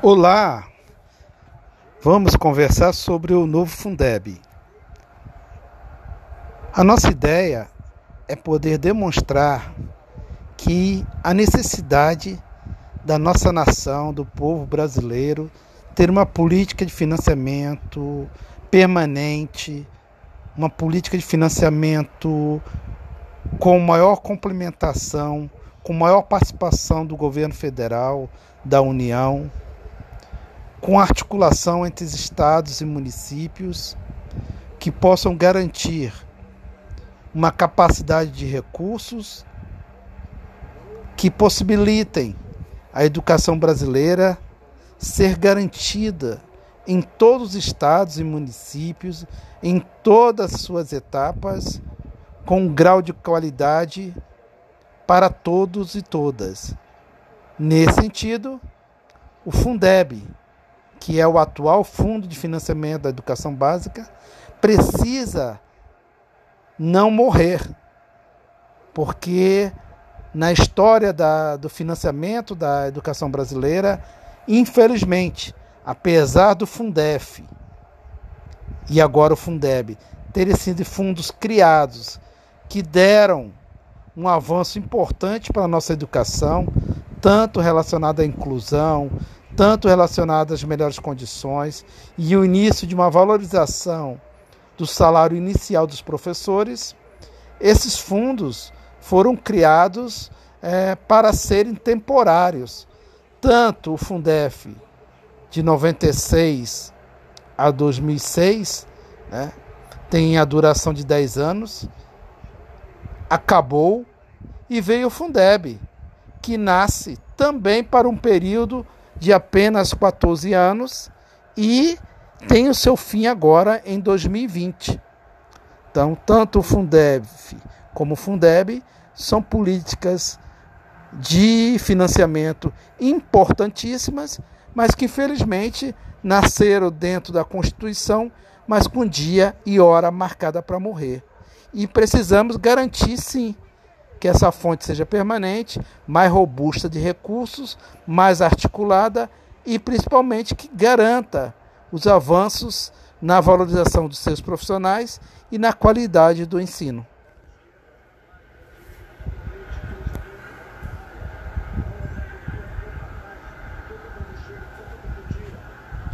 Olá, vamos conversar sobre o novo Fundeb. A nossa ideia é poder demonstrar que a necessidade da nossa nação, do povo brasileiro, ter uma política de financiamento permanente, uma política de financiamento com maior complementação, com maior participação do governo federal, da União com articulação entre os estados e municípios que possam garantir uma capacidade de recursos que possibilitem a educação brasileira ser garantida em todos os estados e municípios, em todas as suas etapas, com um grau de qualidade para todos e todas. Nesse sentido, o Fundeb, que é o atual Fundo de Financiamento da Educação Básica, precisa não morrer, porque na história da, do financiamento da educação brasileira, infelizmente, apesar do Fundef e agora o Fundeb terem sido fundos criados que deram um avanço importante para a nossa educação, tanto relacionado à inclusão, tanto relacionado às melhores condições e o início de uma valorização do salário inicial dos professores, esses fundos foram criados é, para serem temporários. Tanto o Fundef de 96 a 2006, né, tem a duração de 10 anos, acabou e veio o Fundeb, que nasce também para um período de apenas 14 anos e tem o seu fim agora em 2020. Então, tanto o Fundeb como o Fundeb são políticas de financiamento importantíssimas, mas que infelizmente nasceram dentro da Constituição, mas com dia e hora marcada para morrer. E precisamos garantir sim que essa fonte seja permanente, mais robusta de recursos, mais articulada e principalmente que garanta os avanços na valorização dos seus profissionais e na qualidade do ensino.